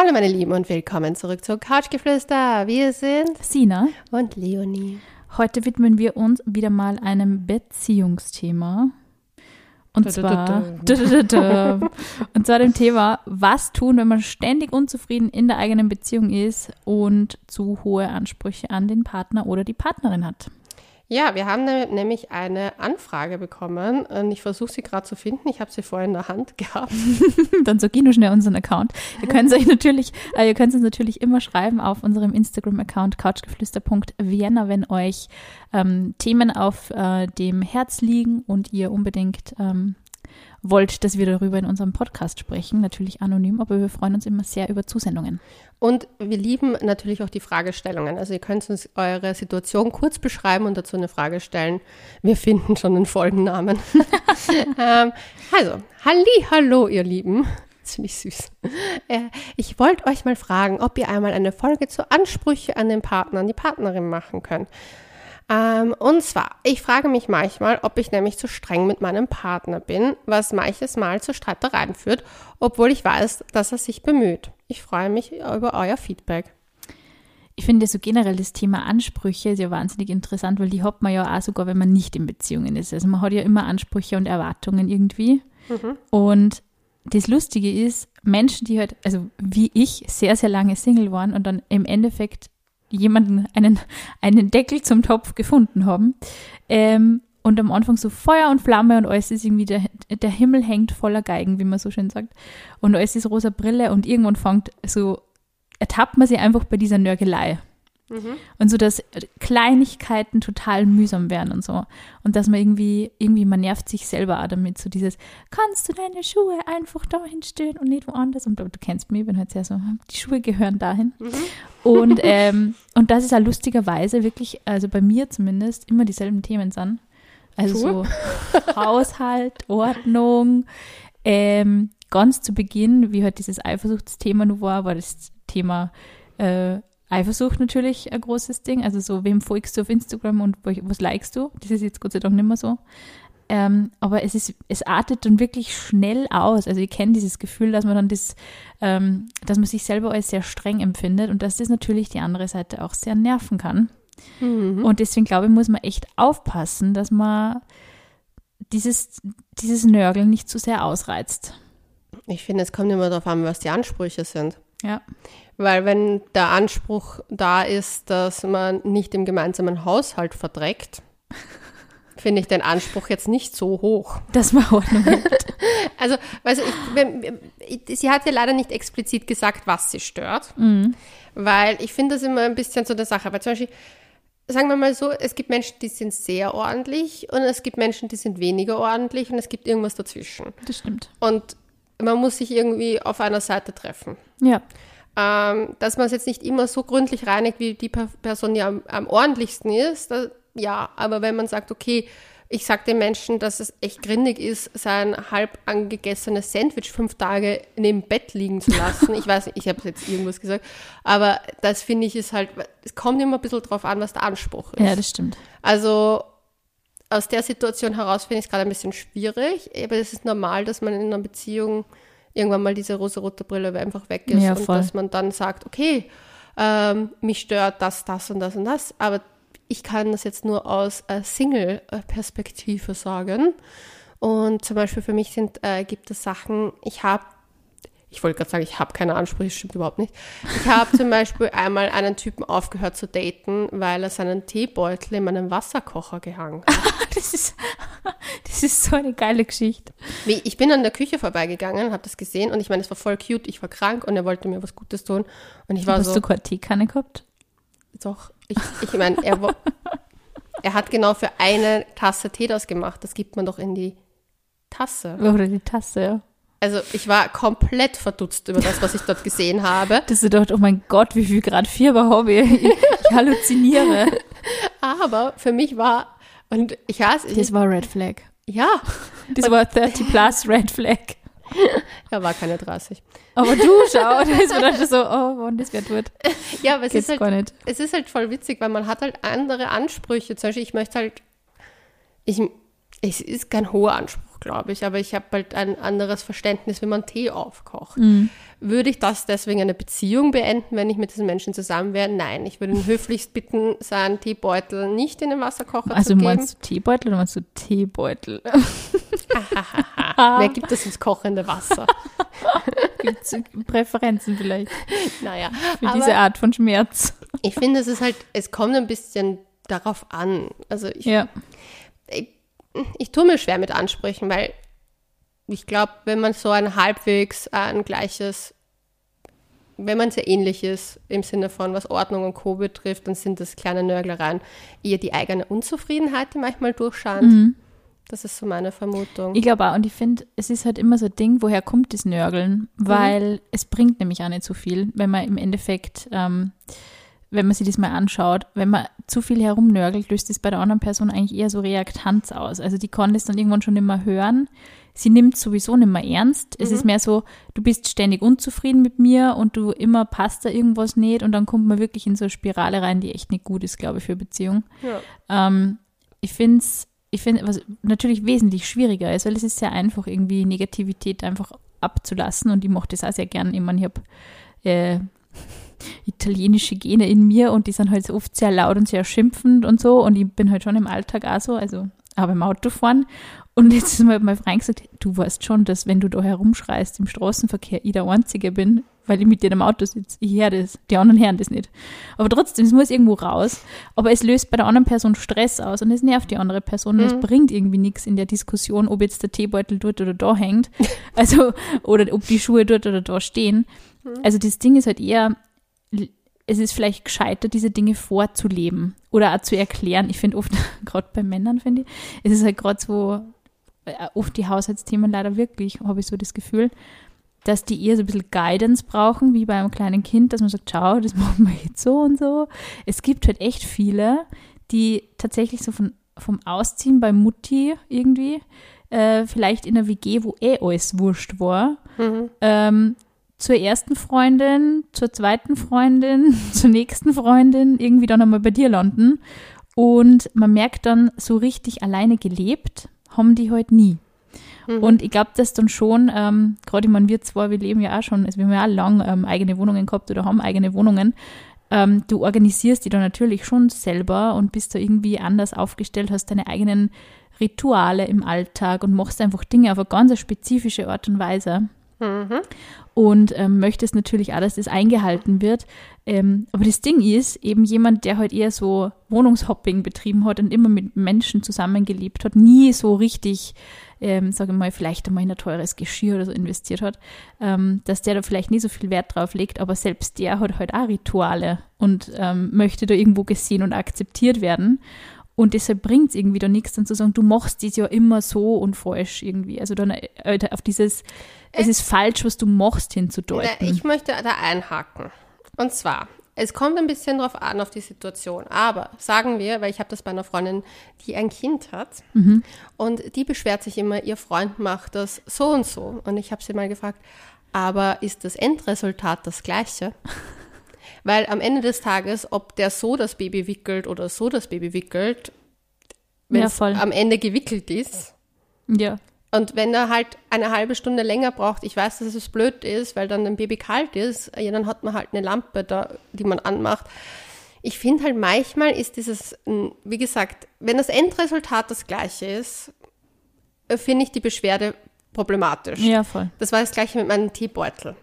Hallo meine Lieben und willkommen zurück zu Couchgeflüster. Wir sind Sina und Leonie. Heute widmen wir uns wieder mal einem Beziehungsthema. Und Da, zwar, da, da. und zwar dem Thema, was tun, wenn man ständig unzufrieden in der eigenen Beziehung ist und zu hohe Ansprüche an den Partner oder die Partnerin hat. Ja, wir haben ne- nämlich eine Anfrage bekommen und ich versuche sie gerade zu finden. Ich habe sie vorher in der Hand gehabt. Dann sag ich nur schnell unseren Account. Ihr könnt euch natürlich, äh, ihr könnt uns natürlich immer schreiben auf unserem Instagram-Account couchgeflüster.vienna, wenn euch ähm, Themen auf äh, dem Herz liegen und ihr unbedingt ähm, wollt, dass wir darüber in unserem Podcast sprechen. Natürlich anonym, aber wir freuen uns immer sehr über Zusendungen. Und wir lieben natürlich auch die Fragestellungen. Also ihr könnt uns eure Situation kurz beschreiben und dazu eine Frage stellen. Wir finden schon einen Folgennamen. ähm, also, halli, hallo ihr Lieben. Das finde ich süß. Äh, ich wollte euch mal fragen, ob ihr einmal eine Folge zu Ansprüche an den Partner, an die Partnerin machen könnt. Ähm, und zwar, ich frage mich manchmal, ob ich nämlich zu streng mit meinem Partner bin, was manches Mal zu Streitereien führt, obwohl ich weiß, dass er sich bemüht. Ich freue mich über euer Feedback. Ich finde so generell das Thema Ansprüche ist ja wahnsinnig interessant, weil die hat man ja auch sogar, wenn man nicht in Beziehungen ist. Also man hat ja immer Ansprüche und Erwartungen irgendwie. Und das Lustige ist, Menschen, die halt, also wie ich, sehr, sehr lange Single waren und dann im Endeffekt jemanden, einen, einen Deckel zum Topf gefunden haben, ähm, und am Anfang so Feuer und Flamme und alles ist irgendwie, der, der Himmel hängt voller Geigen, wie man so schön sagt. Und alles ist rosa Brille und irgendwann fängt so, ertappt man sie einfach bei dieser Nörgelei. Und so, dass Kleinigkeiten total mühsam werden und so. Und dass man irgendwie, irgendwie, man nervt sich selber auch damit, so dieses, kannst du deine Schuhe einfach dahin stellen und nicht woanders? Und du, du kennst mich, ich bin halt sehr so, die Schuhe gehören dahin. Und, ähm, und das ist auch lustigerweise wirklich, also bei mir zumindest, immer dieselben Themen sind. Also Schuhe? so Haushalt, Ordnung, ähm, ganz zu Beginn, wie halt dieses Eifersuchtsthema nur war, war das Thema äh, Eifersucht natürlich ein großes Ding. Also so, wem folgst du auf Instagram und was likest du? Das ist jetzt Gott sei Dank nicht mehr so. Ähm, aber es ist, es artet dann wirklich schnell aus. Also ich kenne dieses Gefühl, dass man dann das, ähm, dass man sich selber als sehr streng empfindet und dass das natürlich die andere Seite auch sehr nerven kann. Und deswegen glaube ich, muss man echt aufpassen, dass man dieses, dieses Nörgeln nicht zu sehr ausreizt. Ich finde, es kommt immer darauf an, was die Ansprüche sind. Ja. Weil wenn der Anspruch da ist, dass man nicht im gemeinsamen Haushalt verdreckt, finde ich den Anspruch jetzt nicht so hoch. Dass man Ordnung hat. Also, also ich, wenn- ich, sie hat ja leider nicht explizit gesagt, was sie stört, weil ich finde das immer ein bisschen so eine Sache. Weil zum Beispiel, sagen wir mal so, es gibt Menschen, die sind sehr ordentlich und es gibt Menschen, die sind weniger ordentlich und es gibt irgendwas dazwischen. Das stimmt. Und man muss sich irgendwie auf einer Seite treffen. Ja. Ähm, dass man es jetzt nicht immer so gründlich reinigt, wie die Per- Person, die am, am ordentlichsten ist, das, ja, aber wenn man sagt, okay, ich sage den Menschen, dass es echt grindig ist, sein halb angegessenes Sandwich fünf Tage neben Bett liegen zu lassen. Ich weiß nicht, ich habe jetzt irgendwas gesagt, aber das finde ich ist halt, es kommt immer ein bisschen drauf an, was der Anspruch ist. Ja, das stimmt. Also aus der Situation heraus finde ich es gerade ein bisschen schwierig, aber es ist normal, dass man in einer Beziehung irgendwann mal diese rosa-rote Brille einfach weg ist Ja, und dass man dann sagt, okay, ähm, mich stört das, das und das und das, aber ich kann das jetzt nur aus äh, Single-Perspektive sagen. Und zum Beispiel für mich sind, äh, gibt es Sachen, ich habe ich wollte gerade sagen, ich habe keine Ansprüche, stimmt überhaupt nicht. Ich habe zum Beispiel einmal einen Typen aufgehört zu daten, weil er seinen Teebeutel in meinen Wasserkocher gehangen hat. Das ist, das ist so eine geile Geschichte. Wie, ich bin an der Küche vorbeigegangen, habe das gesehen und ich meine, es war voll cute. Ich war krank und er wollte mir was Gutes tun. Und ich war Hast so, du keine Teekanne gehabt? doch, ich, ich meine, er, er hat genau für eine Tasse Tee das gemacht. Das gibt man doch in die Tasse. Oder die Tasse, ja. Also ich war komplett verdutzt über das, was ich dort gesehen habe. Dass du dachte, oh mein Gott, wie viel Grad Fieber habe ich? Ich, halluziniere. Aber für mich war, und ich ich, Das war Red Flag. ja, Das war 30 plus Red Flag. er war keine 30. Aber du, schau, da ist mir dann so, oh, wann das wird wird. Ja, aber es Geht's ist, halt, es ist halt voll witzig, weil man hat halt andere Ansprüche. Zum Beispiel, ich möchte halt, ich, es ist kein hoher Anspruch, glaube ich, aber ich habe halt ein anderes Verständnis, wenn man Tee aufkocht. Mhm. Würde ich das deswegen eine Beziehung beenden, wenn ich mit diesen Menschen zusammen wäre? Nein, ich würde ihn höflichst bitten, seinen Teebeutel nicht in den Wasserkocher Also zu geben. meinst du Teebeutel oder meinst du Teebeutel? Wer gibt das ins kochende Wasser? Gibt es Präferenzen vielleicht naja, für diese Art von Schmerz? ich finde, es ist halt, es kommt ein bisschen darauf an. Also ich, Ja. ich, ich tue mir schwer mit Ansprüchen, weil ich glaube, wenn man so ein halbwegs ein gleiches, wenn man sehr ähnlich ist im Sinne von was Ordnung und Co. betrifft, dann sind das kleine Nörglereien eher die eigene Unzufriedenheit, die manchmal durchscheint. Mhm. Das ist so meine Vermutung. Ich glaube auch, und ich finde, es ist halt immer so ein Ding, woher kommt das Nörgeln? Weil es bringt nämlich auch nicht so viel, wenn man im Endeffekt, ähm, wenn man sich das mal anschaut, wenn man zu viel herumnörgelt, löst das bei der anderen Person eigentlich eher so Reaktanz aus. Also die kann das dann irgendwann schon nicht mehr hören. Sie nimmt sowieso nicht mehr ernst. Es ist mehr so, du bist ständig unzufrieden mit mir und du immer passt da irgendwas nicht und dann kommt man wirklich in so eine Spirale rein, die echt nicht gut ist, glaube ich, für Beziehung. ja. Ähm, ich finde es, ich finde, was natürlich wesentlich schwieriger ist, weil es ist sehr einfach, irgendwie Negativität einfach abzulassen und ich mochte das auch sehr gern. Ich meine, ich habe äh, italienische Gene in mir und die sind halt oft sehr laut und sehr schimpfend und so und ich bin halt schon im Alltag auch so, also auch beim Autofahren. Und jetzt ist mal mein Freund gesagt, du weißt schon, dass wenn du da herumschreist im Straßenverkehr, ich der Einzige bin, weil ich mit dir im Auto sitze. Ich höre das, die anderen hören das nicht. Aber trotzdem, es muss irgendwo raus. Aber es löst bei der anderen Person Stress aus und es nervt die andere Person und es bringt irgendwie nichts in der Diskussion, ob jetzt der Teebeutel dort oder da hängt. Also, oder ob die Schuhe dort oder da stehen. Also das Ding ist halt eher, es ist vielleicht gescheiter, diese Dinge vorzuleben oder auch zu erklären. Ich finde oft, gerade bei Männern, finde ich, es ist halt gerade so, äh, oft die Haushaltsthemen leider wirklich, habe ich so das Gefühl, dass die eher so ein bisschen Guidance brauchen, wie bei einem kleinen Kind, dass man sagt, schau, das machen wir jetzt so und so. Es gibt halt echt viele, die tatsächlich so von, vom Ausziehen bei Mutti irgendwie, äh, vielleicht in einer WG, wo eh alles wurscht war, ähm, zur ersten Freundin, zur zweiten Freundin, zur nächsten Freundin irgendwie dann einmal bei dir landen. Und man merkt dann, so richtig alleine gelebt haben die halt nie. Und ich glaube, dass dann schon, ähm, gerade ich meine, wir zwei, wir leben ja auch schon, also wir haben ja auch lang ähm, eigene Wohnungen gehabt oder haben eigene Wohnungen. Ähm, du organisierst die dann natürlich schon selber und bist da irgendwie anders aufgestellt, hast deine eigenen Rituale im Alltag und machst einfach Dinge auf eine ganz spezifische Art und Weise und ähm, möchtest natürlich auch, dass das eingehalten wird. Ähm, aber das Ding ist, eben jemand, der halt eher so Wohnungshopping betrieben hat und immer mit Menschen zusammengelebt hat, nie so richtig, ähm, sage ich mal, vielleicht einmal in ein teures Geschirr oder so investiert hat, ähm, dass der da vielleicht nie so viel Wert drauf legt, aber selbst der hat halt auch Rituale und ähm, möchte da irgendwo gesehen und akzeptiert werden. Und deshalb bringt es irgendwie da nichts, dann zu sagen, du machst das ja immer so und falsch irgendwie. Also dann äh, auf dieses, es ist falsch, was du machst, hinzudeuten. Ich möchte da einhaken. Und zwar, es kommt ein bisschen drauf an, auf die Situation. Aber sagen wir, weil ich habe das bei einer Freundin, die ein Kind hat und die beschwert sich immer, ihr Freund macht das so und so. Und ich habe sie mal gefragt, aber ist das Endresultat das gleiche? Weil am Ende des Tages, ob der so das Baby wickelt oder so das Baby wickelt, wenn Ja, es am Ende gewickelt ist, ja. und wenn er halt eine halbe Stunde länger braucht, ich weiß, dass es blöd ist, weil dann ein Baby kalt ist, ja, dann hat man halt eine Lampe da, die man anmacht. Ich finde halt manchmal ist dieses, wie gesagt, wenn das Endresultat das gleiche ist, äh, finde ich die Beschwerde problematisch. Ja, voll. Das war das gleiche mit meinem Teebeutel.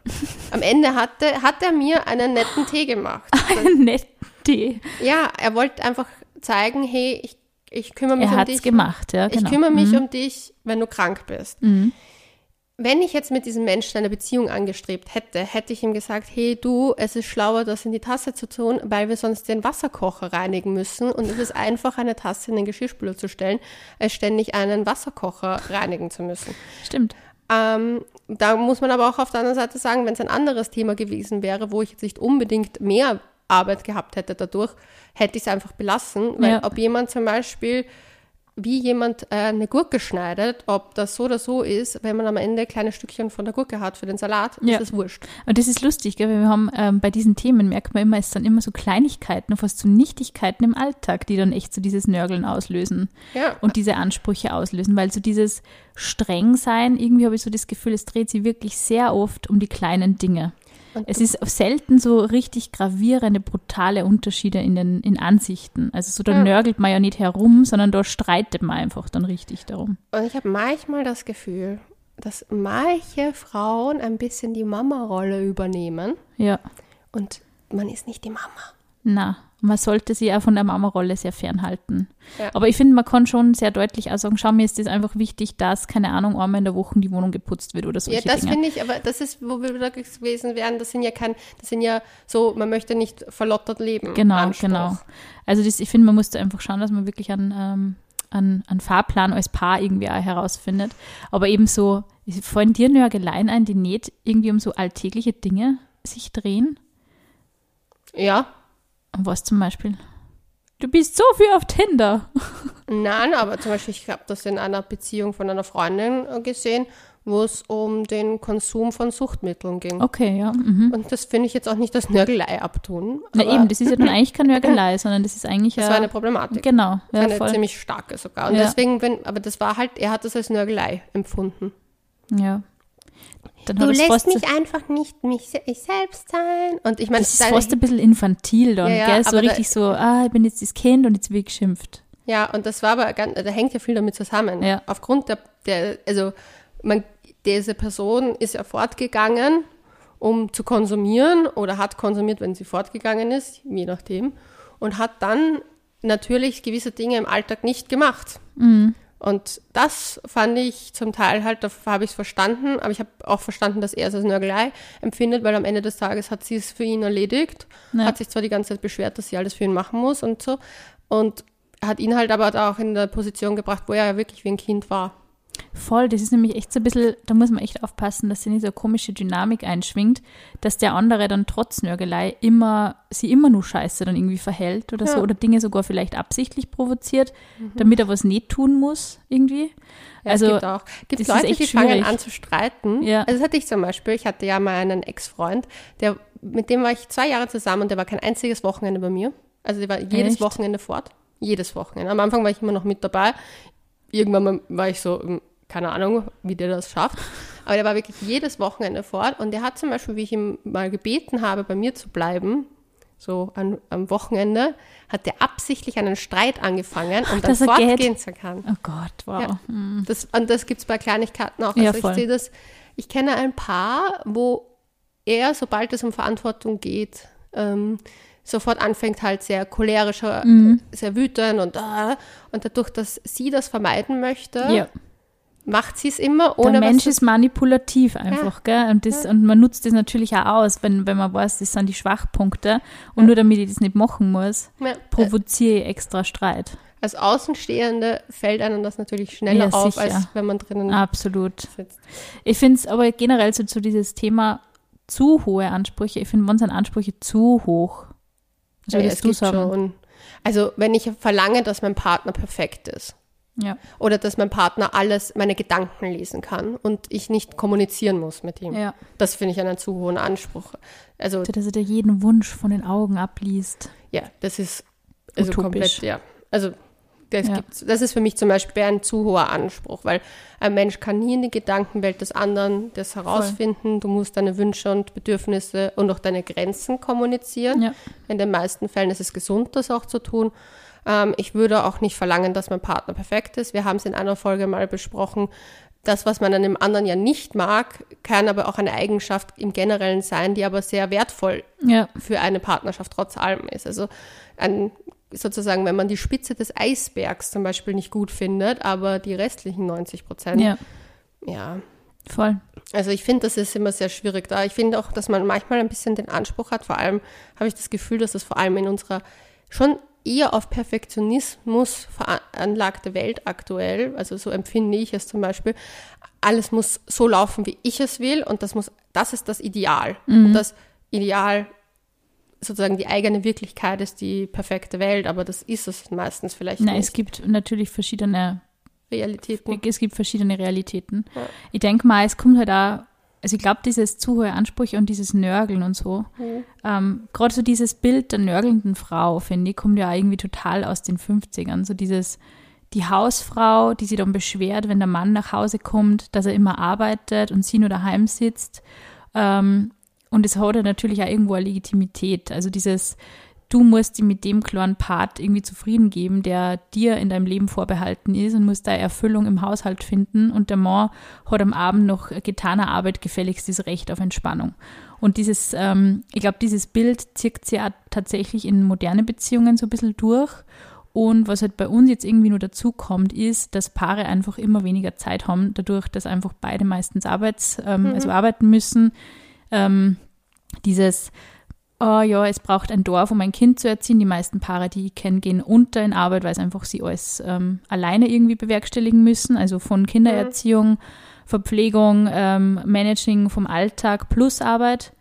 Am Ende hatte, hat er mir einen netten Tee gemacht. Einen netten Tee. Ja, er wollte einfach zeigen, hey, ich, ich kümmere mich Er um hat's dich. gemacht, ja, genau. Ich kümmere mich um dich, wenn du krank bist. Wenn ich jetzt mit diesem Menschen eine Beziehung angestrebt hätte, hätte ich ihm gesagt, hey du, es ist schlauer, das in die Tasse zu tun, weil wir sonst den Wasserkocher reinigen müssen und es ist einfach, eine Tasse in den Geschirrspüler zu stellen, als ständig einen Wasserkocher reinigen zu müssen. Stimmt. Ähm, da muss man aber auch auf der anderen Seite sagen, wenn es ein anderes Thema gewesen wäre, wo ich jetzt nicht unbedingt mehr Arbeit gehabt hätte dadurch, hätte ich es einfach belassen, weil Ja. ob jemand zum Beispiel wie jemand äh, eine Gurke schneidet, ob das so oder so ist, wenn man am Ende kleine Stückchen von der Gurke hat für den Salat, Ja. ist es wurscht. Und das ist lustig, gell? weil wir haben ähm, bei diesen Themen, merkt man immer, es sind immer so Kleinigkeiten, fast so Nichtigkeiten im Alltag, die dann echt so dieses Nörgeln auslösen Ja. und diese Ansprüche auslösen, weil so dieses Strengsein, irgendwie habe ich so das Gefühl, es dreht sich wirklich sehr oft um die kleinen Dinge. Es ist selten so richtig gravierende, brutale Unterschiede in den in Ansichten. Also so, da Ja. nörgelt man ja nicht herum, sondern da streitet man einfach dann richtig darum. Und ich habe manchmal das Gefühl, dass manche Frauen ein bisschen die Mama-Rolle übernehmen Ja, und man ist nicht die Mama. na, man sollte sie auch von der Mama-Rolle sehr fernhalten. Ja. Aber ich finde, man kann schon sehr deutlich auch sagen, schau, mir ist das einfach wichtig, dass, keine Ahnung, einmal in der Woche die Wohnung geputzt wird oder Ja, solche das finde ich, aber das ist, wo wir wieder gewesen wären, das sind ja kein, das sind ja so, man möchte nicht verlottert leben. Genau, Anspruch. genau. Also das, ich finde, man muss da einfach schauen, dass man wirklich einen, ähm, einen, einen Fahrplan als Paar irgendwie auch herausfindet. Aber eben so, fallen dir Nörgeleien ein, die nicht irgendwie um so alltägliche Dinge sich drehen? Ja, was zum Beispiel? Du bist so viel auf Tinder. nein, aber zum Beispiel, ich habe das in einer Beziehung von einer Freundin äh, gesehen, wo es um den Konsum von Suchtmitteln ging. Okay, ja. Mhm. Und das finde ich jetzt auch nicht das Nörgelei abtun. Na eben, das ist ja dann eigentlich keine Nörgelei, sondern das ist eigentlich Das ja, war eine Problematik. Genau, ja, eine voll. ziemlich starke sogar. Und Ja. deswegen, wenn, aber das war halt, er hat das als Nörgelei empfunden. Ja. Dann Du lässt fast, mich einfach nicht mich ich selbst sein. Und ich meine, das ist fast ein bisschen infantil dann, Ja, ja, gell? So richtig so, ah, ich bin jetzt das Kind und jetzt wird geschimpft. ja, und das war aber, ganz, da hängt ja viel damit zusammen. Ja. Aufgrund der, der also man, diese Person ist ja fortgegangen, um zu konsumieren oder hat konsumiert, wenn sie fortgegangen ist, je nachdem, und hat dann natürlich gewisse Dinge im Alltag nicht gemacht. Mhm. Und das fand ich zum Teil halt, da habe ich es verstanden, aber ich habe auch verstanden, dass er es als Nörgelei empfindet, weil am Ende des Tages hat sie es für ihn erledigt, Ja. hat sich zwar die ganze Zeit beschwert, dass sie alles für ihn machen muss und so, und hat ihn halt aber auch in der Position gebracht, wo er ja wirklich wie ein Kind war. Voll, das ist nämlich echt so ein bisschen, da muss man echt aufpassen, dass sie nicht so eine komische Dynamik einschwingt, dass der andere dann trotz Nörgelei immer, sie immer nur scheiße dann irgendwie verhält oder so, Ja. Mhm. oder Dinge sogar vielleicht absichtlich provoziert, damit er was nicht tun muss, irgendwie. Ja, also, es gibt auch gibt Leute, echt die fangen schwierig. an zu streiten. Ja. Also das hatte ich zum Beispiel. Ich hatte ja mal einen Ex-Freund, der mit dem war ich zwei Jahre zusammen und der war kein einziges Wochenende bei mir. Also der war jedes Echt? Wochenende fort. Jedes Wochenende. Am Anfang war ich immer noch mit dabei. Irgendwann war ich so, hm, keine Ahnung, wie der das schafft. Aber der war wirklich jedes Wochenende fort. Und der hat zum Beispiel, wie ich ihm mal gebeten habe, bei mir zu bleiben, so an, am Wochenende, hat der absichtlich einen Streit angefangen, um dann fortgehen zu können. Oh Gott, wow. Ja. Hm. Das, und das gibt es bei Kleinigkeiten auch. Ja, Also voll. ich sehe das, ich kenne ein Paar, wo er, sobald es um Verantwortung geht, ähm, sofort anfängt halt sehr cholerischer, Mhm. sehr wütend und äh, und dadurch, dass sie das vermeiden möchte, Ja. Macht sie es immer, Der ohne Mensch was ist manipulativ einfach, gell? Und, das, und man nutzt das natürlich auch aus, wenn, wenn man weiß, das sind die Schwachpunkte. Und nur damit ich das nicht machen muss, Ja, provoziere ich extra Streit. als Außenstehende fällt einem das natürlich schneller Ja, auf, sicher. als wenn man drinnen Absolut. sitzt. Ich finde es aber generell so zu dieses Thema zu hohe Ansprüche. Ich finde, wann sind Ansprüche zu hoch? Was Ja, würdest es du sagen? schon. Also wenn ich verlange, dass mein Partner perfekt ist, Ja. Oder dass mein Partner alles, meine Gedanken lesen kann und ich nicht kommunizieren muss mit ihm. ja. Das finde ich einen zu hohen Anspruch. Also, Dass er dir jeden Wunsch von den Augen abliest. ja, das ist also Utopisch. komplett, ja. Also, das, Ja. das ist für mich zum Beispiel ein zu hoher Anspruch, weil ein Mensch kann nie in die Gedankenwelt des anderen das herausfinden. Du musst deine Wünsche und Bedürfnisse und auch deine Grenzen kommunizieren. Ja. In den meisten Fällen ist es gesund, das auch zu tun. Ähm, ich würde auch nicht verlangen, dass mein Partner perfekt ist. Wir haben es in einer Folge mal besprochen. Das, was man an dem anderen ja nicht mag, kann aber auch eine Eigenschaft im Generellen sein, die aber sehr wertvoll Ja. für eine Partnerschaft trotz allem ist. Also ein, sozusagen, wenn man die Spitze des Eisbergs zum Beispiel nicht gut findet, aber die restlichen 90 Prozent, Ja. ja. Voll. Also ich finde, das ist immer sehr schwierig da. Ich finde auch, dass man manchmal ein bisschen den Anspruch hat, vor allem habe ich das Gefühl, dass es vor allem in unserer schon eher auf Perfektionismus veranlagte Welt aktuell, also so empfinde ich es zum Beispiel, alles muss so laufen, wie ich es will und das muss, das ist das Ideal. Und das Ideal sozusagen die eigene Wirklichkeit ist die perfekte Welt, aber das ist es meistens vielleicht Nein, nicht. es gibt natürlich verschiedene, Realitäten. es gibt verschiedene Realitäten. Ich denke mal, es kommt halt auch, also ich glaube, dieses zu hohe Ansprüche und dieses Nörgeln und so, Mhm. ähm, gerade so dieses Bild der nörgelnden Frau, finde ich, kommt ja irgendwie total aus den 50ern. So dieses, die Hausfrau, die sich dann beschwert, wenn der Mann nach Hause kommt, dass er immer arbeitet und sie nur daheim sitzt. Ähm, und es hat ja natürlich auch irgendwo eine Legitimität. Also dieses, du musst dich mit dem klaren Part irgendwie zufrieden geben, der dir in deinem Leben vorbehalten ist und musst da Erfüllung im Haushalt finden. Und der Mann hat am Abend noch getaner Arbeit gefälligst das Recht auf Entspannung. Und dieses, ähm, ich glaube, dieses Bild zirkt sich auch tatsächlich in moderne Beziehungen so ein bisschen durch. Und was halt bei uns jetzt irgendwie nur dazu kommt, ist, dass Paare einfach immer weniger Zeit haben, dadurch, dass einfach beide meistens arbeits, ähm, also arbeiten müssen. Ähm, dieses, oh ja, es braucht ein Dorf, um ein Kind zu erziehen. Die meisten Paare, die ich kenne, gehen unter in Arbeit, weil es einfach sie alles ähm, alleine irgendwie bewerkstelligen müssen. Also von Kindererziehung, Verpflegung, ähm, Managing vom Alltag plus Arbeit.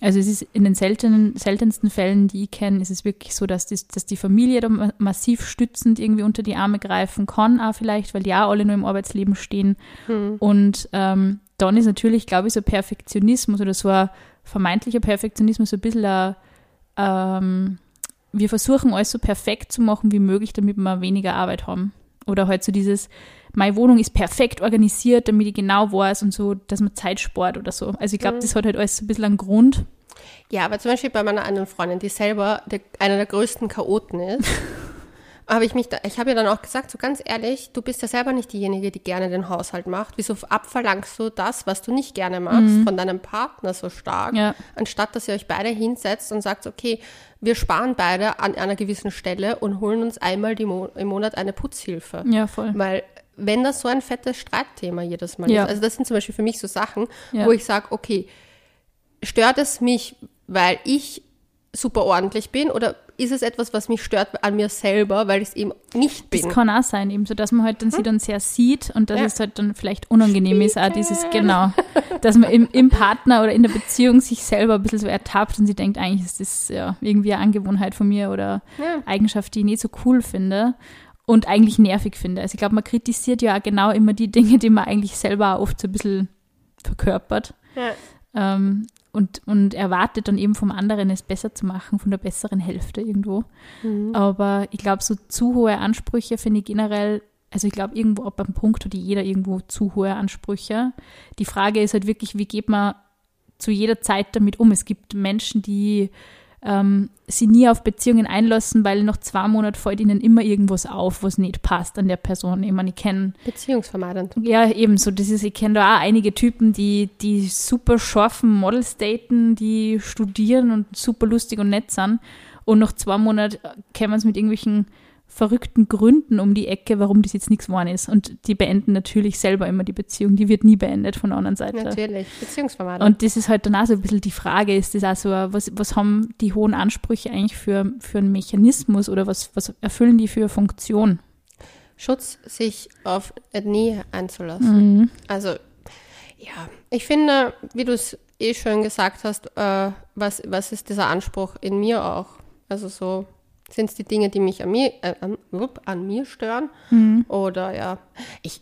Also es ist in den seltenen, seltensten Fällen, die ich kenne, ist es wirklich so, dass, das, dass die Familie da ma- massiv stützend irgendwie unter die Arme greifen kann, auch vielleicht, weil die auch alle nur im Arbeitsleben stehen. Und ähm, dann ist natürlich, glaube ich, so Perfektionismus oder so ein vermeintlicher Perfektionismus so ein bisschen ein, ähm, wir versuchen alles so perfekt zu machen wie möglich, damit wir weniger Arbeit haben. Oder halt so dieses, meine Wohnung ist perfekt organisiert, damit ich genau weiß und so, dass man Zeit spart oder so. Also ich glaube, das hat halt alles so ein bisschen einen Grund. Ja, aber zum Beispiel bei meiner anderen Freundin, die selber der, einer der größten Chaoten ist, habe ich mich, da, ich habe ihr dann auch gesagt, so ganz ehrlich, du bist ja selber nicht diejenige, die gerne den Haushalt macht. Wieso abverlangst du das, was du nicht gerne machst, von deinem Partner so stark, Ja. anstatt dass ihr euch beide hinsetzt und sagt, okay, wir sparen beide an einer gewissen Stelle und holen uns einmal Mo im Monat eine Putzhilfe. Ja, voll. Weil wenn das so ein fettes Streitthema jedes Mal Ja. ist, also das sind zum Beispiel für mich so Sachen, Ja. wo ich sage, okay, stört es mich, weil ich super ordentlich bin oder ist es etwas, was mich stört an mir selber, weil ich es eben nicht bin? Das kann auch sein, eben so, dass man halt dann sie dann sehr sieht und dass Ja. es halt dann vielleicht unangenehm ist, auch dieses, genau, dass man im, im Partner oder in der Beziehung sich selber ein bisschen so ertappt und sie denkt, eigentlich ist das ja irgendwie eine Angewohnheit von mir oder Ja. Eigenschaft, die ich nicht so cool finde und eigentlich nervig finde. Also ich glaube, man kritisiert ja genau immer die Dinge, die man eigentlich selber oft so ein bisschen verkörpert. Ja. Ähm, und, und erwartet dann eben vom anderen, es besser zu machen, von der besseren Hälfte irgendwo. Aber ich glaube, so zu hohe Ansprüche finde ich generell, also ich glaube, irgendwo ab einem Punkt hat jeder irgendwo zu hohe Ansprüche. Die Frage ist halt wirklich, wie geht man zu jeder Zeit damit um? Es gibt Menschen, die ähm, sie nie auf Beziehungen einlassen, weil nach zwei Monaten fällt ihnen immer irgendwas auf, was nicht passt an der Person. Ich meine, ich kenne Beziehungsvermeidend. ja, ebenso. Das ist, ich kenne da auch einige Typen, die, die super scharfen Models daten, die studieren und super lustig und nett sind. Und nach zwei Monaten kämen sie mit irgendwelchen verrückten Gründen um die Ecke, warum das jetzt nichts geworden ist. Und die beenden natürlich selber immer die Beziehung. Die wird nie beendet von der anderen Seite. Natürlich, Beziehungsvermeidend. Und das ist halt dann auch so ein bisschen die Frage, ist das auch so, was, was haben die hohen Ansprüche eigentlich für, für einen Mechanismus oder was, was erfüllen die für Funktion? Schutz, sich auf Nähe einzulassen. Also, ja, ich finde, wie du es eh schön gesagt hast, äh, was, was ist dieser Anspruch in mir auch? Also so, sind es die Dinge, die mich an mir, äh, an, mir stören? Oder ja, ich,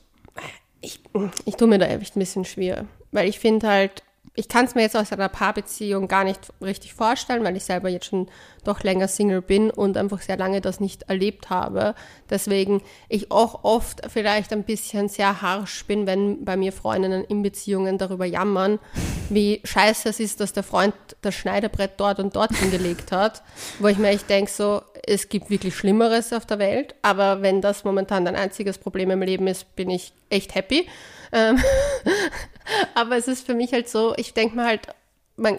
ich, ich tue mir da echt ein bisschen schwer, weil ich finde halt, ich kann es mir jetzt aus einer Paarbeziehung gar nicht richtig vorstellen, weil ich selber jetzt schon doch länger Single bin und einfach sehr lange das nicht erlebt habe. Deswegen ich auch oft vielleicht ein bisschen sehr harsch bin, wenn bei mir Freundinnen in Beziehungen darüber jammern, wie scheiße es ist, dass der Freund das Schneidebrett dort und dort hingelegt hat, wo ich mir echt denke, so, es gibt wirklich Schlimmeres auf der Welt, aber wenn das momentan dein einziges Problem im Leben ist, bin ich echt happy. Ähm, aber es ist für mich halt so, ich denke mir halt, man,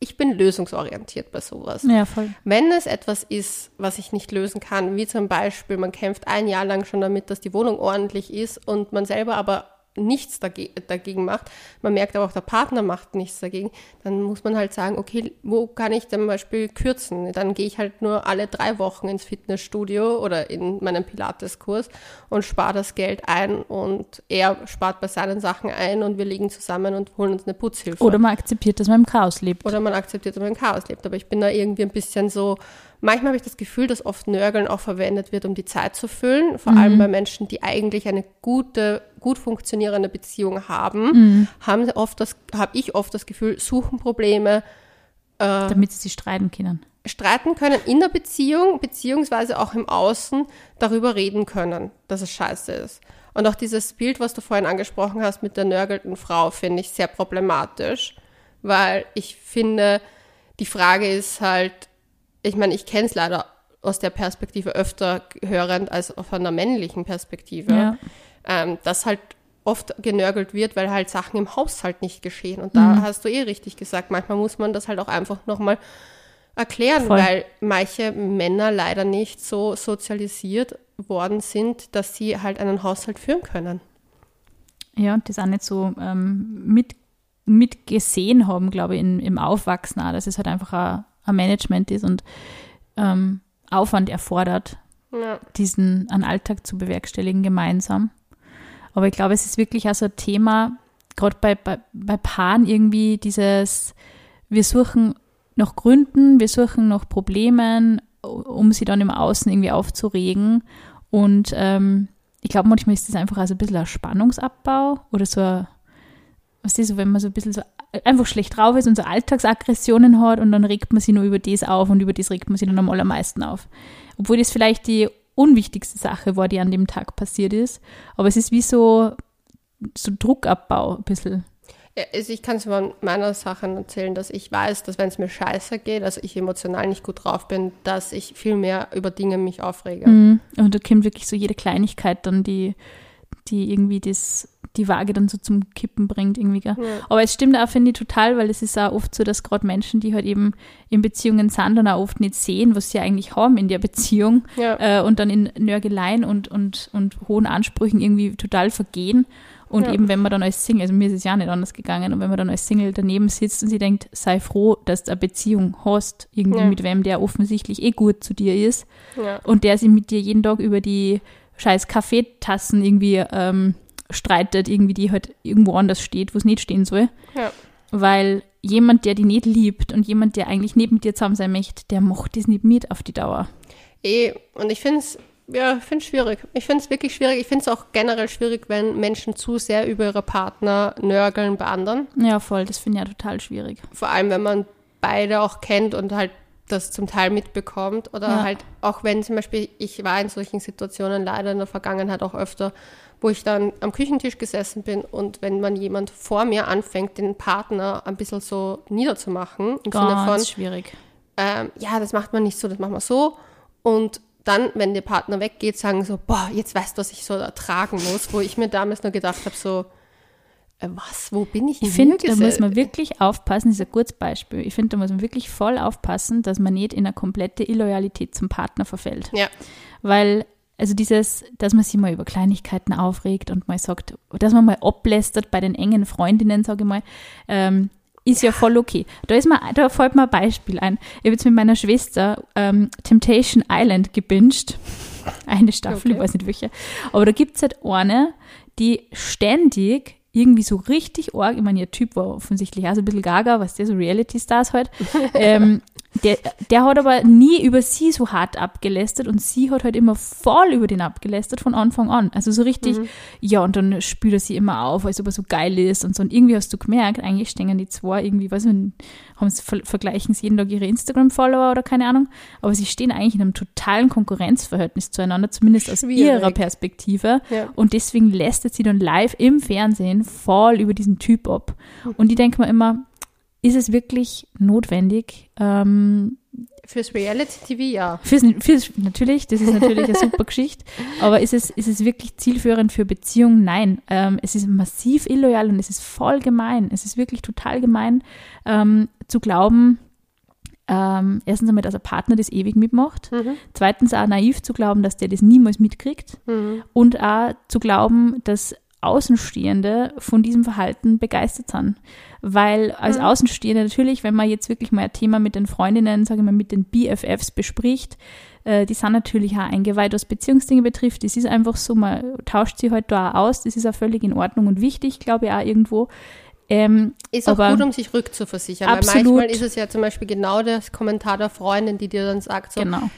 ich bin lösungsorientiert bei sowas. Ja, voll. Wenn es etwas ist, was ich nicht lösen kann, wie zum Beispiel, man kämpft ein Jahr lang schon damit, dass die Wohnung ordentlich ist und man selber aber nichts dagegen, macht, man merkt aber auch, der Partner macht nichts dagegen, dann muss man halt sagen, okay, wo kann ich zum Beispiel kürzen? Dann gehe ich halt nur alle drei Wochen ins Fitnessstudio oder in meinen Pilates-Kurs und spare das Geld ein und er spart bei seinen Sachen ein und wir liegen zusammen und holen uns eine Putzhilfe. Oder man akzeptiert, dass man im Chaos lebt. Oder man akzeptiert, dass man im Chaos lebt. Aber ich bin da irgendwie ein bisschen so, Manchmal habe ich das Gefühl, dass oft Nörgeln auch verwendet wird, um die Zeit zu füllen. Vor mhm. allem bei Menschen, die eigentlich eine gute, gut funktionierende Beziehung haben, mhm. haben oft das, habe ich oft das Gefühl, suchen Probleme. Äh, Damit sie sich streiten können. Streiten können in der Beziehung, beziehungsweise auch im Außen darüber reden können, dass es scheiße ist. Und auch dieses Bild, was du vorhin angesprochen hast mit der nörgelnden Frau, finde ich sehr problematisch, weil ich finde, die Frage ist halt, ich meine, ich kenne es leider aus der Perspektive öfter hörend als von der männlichen Perspektive, ja. ähm, dass halt oft genörgelt wird, weil halt Sachen im Haushalt nicht geschehen. Und da mhm. hast du eh richtig gesagt, manchmal muss man das halt auch einfach nochmal erklären, Voll. weil manche Männer leider nicht so sozialisiert worden sind, dass sie halt einen Haushalt führen können. Ja, und das auch nicht so ähm, mit, mitgesehen haben, glaube ich, in, im Aufwachsen auch. Das ist halt einfach ein ein Management ist und ähm, Aufwand erfordert, ja. diesen einen Alltag zu bewerkstelligen gemeinsam. Aber ich glaube, es ist wirklich also ein Thema, gerade bei, bei, bei Paaren irgendwie dieses, wir suchen nach Gründen, wir suchen nach Problemen, um sie dann im Außen irgendwie aufzuregen. Und ähm, ich glaube, manchmal ist das einfach also ein bisschen ein Spannungsabbau oder so ein, was ist so, wenn man so ein bisschen so einfach schlecht drauf ist und so Alltagsaggressionen hat und dann regt man sich nur über das auf und über das regt man sich dann am allermeisten auf. Obwohl das vielleicht die unwichtigste Sache war, die an dem Tag passiert ist. Aber es ist wie so, so Druckabbau ein bisschen. Ja, also ich kann es von meiner Sache erzählen, dass ich weiß, dass wenn es mir scheiße geht, also ich emotional nicht gut drauf bin, dass ich viel mehr über Dinge mich aufrege. Mhm. Und da kommt wirklich so jede Kleinigkeit dann, die, die irgendwie das die Waage dann so zum Kippen bringt irgendwie. Ja. Aber es stimmt auch, finde ich, total, weil es ist auch oft so, dass gerade Menschen, die halt eben in Beziehungen sind, dann auch oft nicht sehen, was sie eigentlich haben in der Beziehung ja. äh, und dann in Nörgeleien und, und, und hohen Ansprüchen irgendwie total vergehen. Und ja. eben, wenn man dann als Single, also mir ist es ja nicht anders gegangen, und wenn man dann als Single daneben sitzt und sie denkt, sei froh, dass du eine Beziehung hast, irgendwie ja. mit wem, der offensichtlich eh gut zu dir ist ja. und der sich mit dir jeden Tag über die scheiß Kaffeetassen irgendwie ähm, streitet, irgendwie die halt irgendwo anders steht, wo es nicht stehen soll. Ja. Weil jemand, der die nicht liebt und jemand, der eigentlich neben dir zusammen sein möchte, der macht das nicht mit auf die Dauer. Eh, und ich finde es ja, finde schwierig. Ich finde es wirklich schwierig. Ich finde es auch generell schwierig, wenn Menschen zu sehr über ihre Partner nörgeln bei anderen. Ja, voll. Das finde ich ja total schwierig. Vor allem, wenn man beide auch kennt und halt das zum Teil mitbekommt. Oder ja. halt auch wenn zum Beispiel, ich war in solchen Situationen leider in der Vergangenheit auch öfter, wo ich dann am Küchentisch gesessen bin und wenn man jemand vor mir anfängt, den Partner ein bisschen so niederzumachen, im Ganz Sinne von schwierig. Ähm, ja, das macht man nicht so, das machen wir so. Und dann, wenn der Partner weggeht, sagen so, boah, jetzt weißt du, was ich so ertragen muss, wo ich mir damals nur gedacht habe, so, äh, was, wo bin ich Ich finde, da muss man wirklich aufpassen, das ist ein gutes Beispiel. Ich finde, da muss man wirklich voll aufpassen, dass man nicht in eine komplette Illoyalität zum Partner verfällt. Ja. Weil also dieses, dass man sich mal über Kleinigkeiten aufregt und mal sagt, dass man mal ablästert bei den engen Freundinnen, sage ich mal, ähm, ist ja. ja. voll okay. Da, ist mal, da fällt mir ein Beispiel ein. Ich habe jetzt mit meiner Schwester ähm, Temptation Island gebinged. Eine Staffel, okay. ich weiß nicht welche. Aber da gibt es halt eine, die ständig irgendwie so richtig arg, ich meine, ihr Typ war offensichtlich auch so ein bisschen gaga, was der so Reality-Stars halt, ähm, der, der hat aber nie über sie so hart abgelästert und sie hat halt immer voll über den abgelästert von Anfang an. Also so richtig, mhm. ja, und dann spült er sie immer auf, als ob er so geil ist und so. Und irgendwie hast du gemerkt, eigentlich stehen die zwei irgendwie, weiß nicht, haben sie, vergleichen sie jeden Tag ihre Instagram-Follower oder keine Ahnung, aber sie stehen eigentlich in einem totalen Konkurrenzverhältnis zueinander, zumindest aus Schwierig. ihrer Perspektive. Ja. Und deswegen lästert sie dann live im Fernsehen voll über diesen Typ ab. Und ich denke mir immer, ist es wirklich notwendig? Ähm, Fürs Reality-TV ja. Fürs, fürs, natürlich, das ist natürlich eine super Geschichte. Aber ist es, ist es wirklich zielführend für Beziehungen? Nein. Ähm, es ist massiv illoyal und es ist voll gemein. Es ist wirklich total gemein, ähm, zu glauben, ähm, erstens einmal, dass ein Partner das ewig mitmacht. Mhm. Zweitens auch naiv zu glauben, dass der das niemals mitkriegt. Mhm. Und auch zu glauben, dass Außenstehende von diesem Verhalten begeistert sind. Weil als Mhm. Außenstehende natürlich, wenn man jetzt wirklich mal ein Thema mit den Freundinnen, sage ich mal, mit den BFFs bespricht, äh, die sind natürlich auch eingeweiht, was Beziehungsdinge betrifft. Das ist einfach so, man tauscht sie halt da auch aus. Das ist auch völlig in Ordnung und wichtig, glaube ich, auch irgendwo. Ähm, Ist auch Aber- gut, um sich rückzuversichern. Absolut. Weil manchmal ist es ja zum Beispiel genau das Kommentar der Freundin, die dir dann sagt so, genau.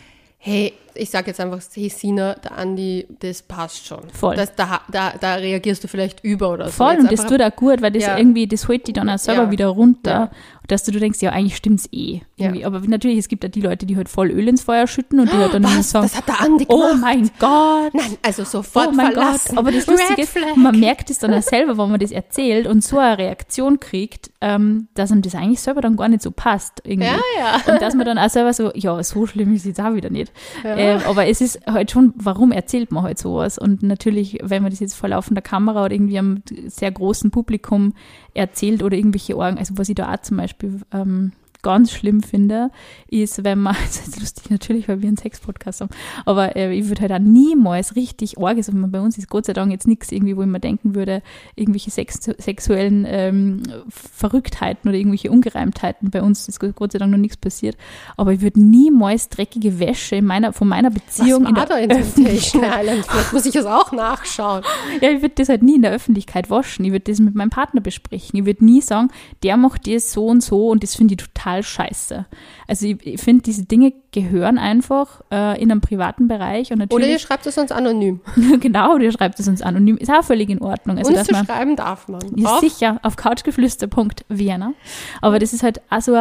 Hey, ich sag jetzt einfach, hey Sina, der Andi, das passt schon. Voll. Das, da, da, da reagierst du vielleicht über oder so. Voll, Jetzt und das tut auch gut, weil das Ja. irgendwie, das holt die dann auch selber Ja. wieder runter. Ja. Dass du, du denkst, ja, eigentlich stimmt's eh. Irgendwie. Ja. Aber natürlich, es gibt ja die Leute, die halt voll Öl ins Feuer schütten und die halt dann immer Was? sagen, Das hat der Andi oh gemacht. mein Gott. Nein, also sofort Oh mein verlassen. Gott, aber das Lustige ist, man merkt es dann auch selber, wenn man das erzählt und so eine Reaktion kriegt, ähm, dass einem das eigentlich selber dann gar nicht so passt. Irgendwie. Ja, ja. Und dass man dann auch selber so, ja, so schlimm ist es jetzt auch wieder nicht. Ja. Ähm, aber es ist halt schon, warum erzählt man halt sowas? Und natürlich, wenn man das jetzt vor laufender Kamera oder irgendwie am sehr großen Publikum erzählt oder irgendwelche Orgen, also was ich da auch zum Beispiel ähm, ganz schlimm finde, ist, wenn man, das ist lustig natürlich, weil wir einen Sex-Podcast haben, aber äh, ich würde halt auch niemals richtig arg, also bei uns ist Gott sei Dank jetzt nichts irgendwie, wo ich mir denken würde, irgendwelche sex sexuellen ähm, Verrücktheiten oder irgendwelche Ungereimtheiten, bei uns ist Gott sei Dank noch nichts passiert, aber ich würde niemals dreckige Wäsche in meiner, von meiner Beziehung Was in der da in Temptation Island? Vielleicht muss ich das auch nachschauen. ja, ich würde das halt nie in der Öffentlichkeit waschen. Ich würde das mit meinem Partner besprechen. Ich würde nie sagen, der macht das so und so und das finde ich total scheiße. Also ich, ich finde, diese Dinge gehören einfach äh, in einem privaten Bereich und Oder ihr schreibt es uns anonym. genau, du schreibst es uns anonym, ist auch völlig in Ordnung. Also, uns dass zu man, schreiben darf man. ja, Auch sicher, auf couchgeflüster.vienna. Aber das ist halt also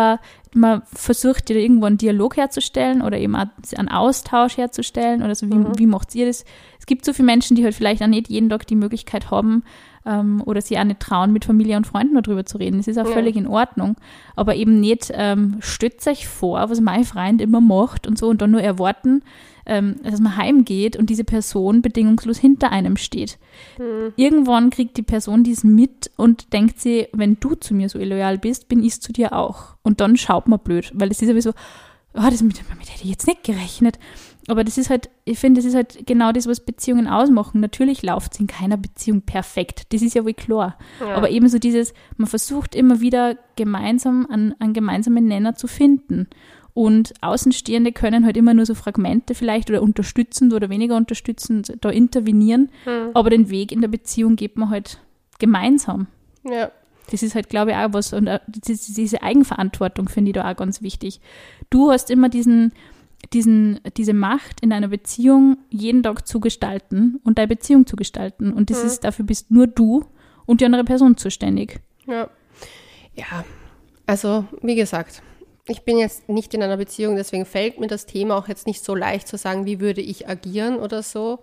man versucht ja irgendwo einen Dialog herzustellen oder eben einen Austausch herzustellen oder so, wie, Mhm. wie macht ihr das? Es gibt so viele Menschen, die halt vielleicht auch nicht jeden Tag die Möglichkeit haben ähm, oder sie auch nicht trauen, mit Familie und Freunden darüber zu reden. Das ist auch Ja. völlig in Ordnung. Aber eben nicht, ähm, stützt euch vor, was mein Freund immer macht und so und dann nur erwarten, ähm, dass man heimgeht und diese Person bedingungslos hinter einem steht. Irgendwann kriegt die Person dies mit und denkt sie, wenn du zu mir so illoyal bist, bin ich zu dir auch. Und dann schaut man blöd, weil das ist sowieso, oh, das mit, damit hätte ich jetzt nicht gerechnet. Aber das ist halt, ich finde, das ist halt genau das, was Beziehungen ausmachen. Natürlich läuft es in keiner Beziehung perfekt. Das ist ja wohl klar. Ja. Aber ebenso dieses, man versucht immer wieder gemeinsam an, einen gemeinsamen Nenner zu finden. Und Außenstehende können halt immer nur so Fragmente vielleicht oder unterstützend oder weniger unterstützend da intervenieren. Hm. Aber den Weg in der Beziehung geht man halt gemeinsam. Ja. Das ist halt, glaube ich, auch was. Und äh, diese diese Eigenverantwortung finde ich da auch ganz wichtig. Du hast immer diesen, diesen, diese Macht in einer Beziehung jeden Tag zu gestalten und deine Beziehung zu gestalten. Und das Mhm. ist, dafür bist nur du und die andere Person zuständig. Ja. Ja, also wie gesagt, ich bin jetzt nicht in einer Beziehung, deswegen fällt mir das Thema auch jetzt nicht so leicht zu sagen, wie würde ich agieren oder so.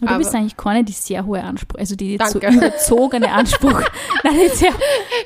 Und du Aber- bist eigentlich keine, die sehr hohe Ansprüche, also die so Danke. überzogene Ansprüche. Nein, jetzt ja,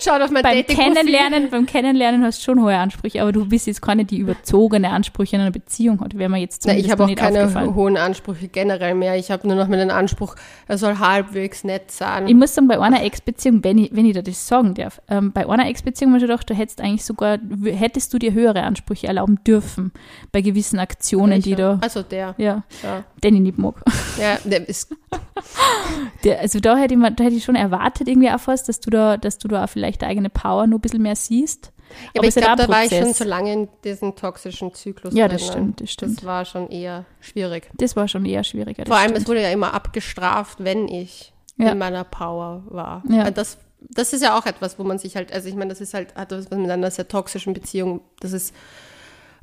Schaut auf mein beim. Kennenlernen, beim Kennenlernen hast du schon hohe Ansprüche, aber du bist jetzt keine, die überzogene Ansprüche in einer Beziehung hat. Wäre mir jetzt Na, ich habe auch keine hohen Ansprüche generell mehr. Ich habe nur noch mal den Anspruch, er soll halbwegs nett sein. Ich muss sagen, bei einer Ex-Beziehung, wenn ich, wenn ich da das sagen darf, ähm, bei einer Ex-Beziehung habe ich gedacht, du hättest eigentlich sogar, hättest du dir höhere Ansprüche erlauben dürfen bei gewissen Aktionen, die Welcher? da, Also der, ja, ja. den ich nicht mag. ja der ist, Der, also da hätte ich, da hätte ich schon erwartet irgendwie auch was, dass du da, dass du da auch vielleicht deine eigene Power nur ein bisschen mehr siehst. ja, aber ich glaube, da war ich schon so lange in diesem toxischen Zyklus. Ja, drin, das ne? stimmt, das stimmt. Das war schon eher schwierig. Das war schon eher schwieriger. das Vor allem, stimmt. es wurde ja immer abgestraft, wenn ich Ja. in meiner Power war. Ja. Das, das ist ja auch etwas, wo man sich halt, also ich meine, das ist halt, hat was mit einer sehr toxischen Beziehung, das ist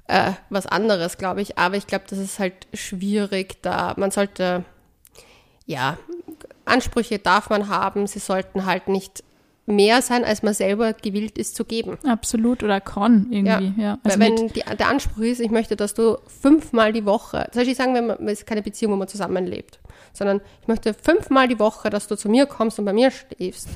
äh, was anderes, glaube ich. Aber ich glaube, das ist halt schwierig, da man sollte, ja, Ansprüche darf man haben, sie sollten halt nicht mehr sein, als man selber gewillt ist zu geben. Absolut oder kann irgendwie, ja. Also Weil mit, wenn die, der Anspruch ist, ich möchte, dass du fünfmal die Woche, zum Beispiel sagen wir, mal, es ist keine Beziehung, wo man zusammenlebt, sondern ich möchte fünfmal die Woche, dass du zu mir kommst und bei mir schläfst,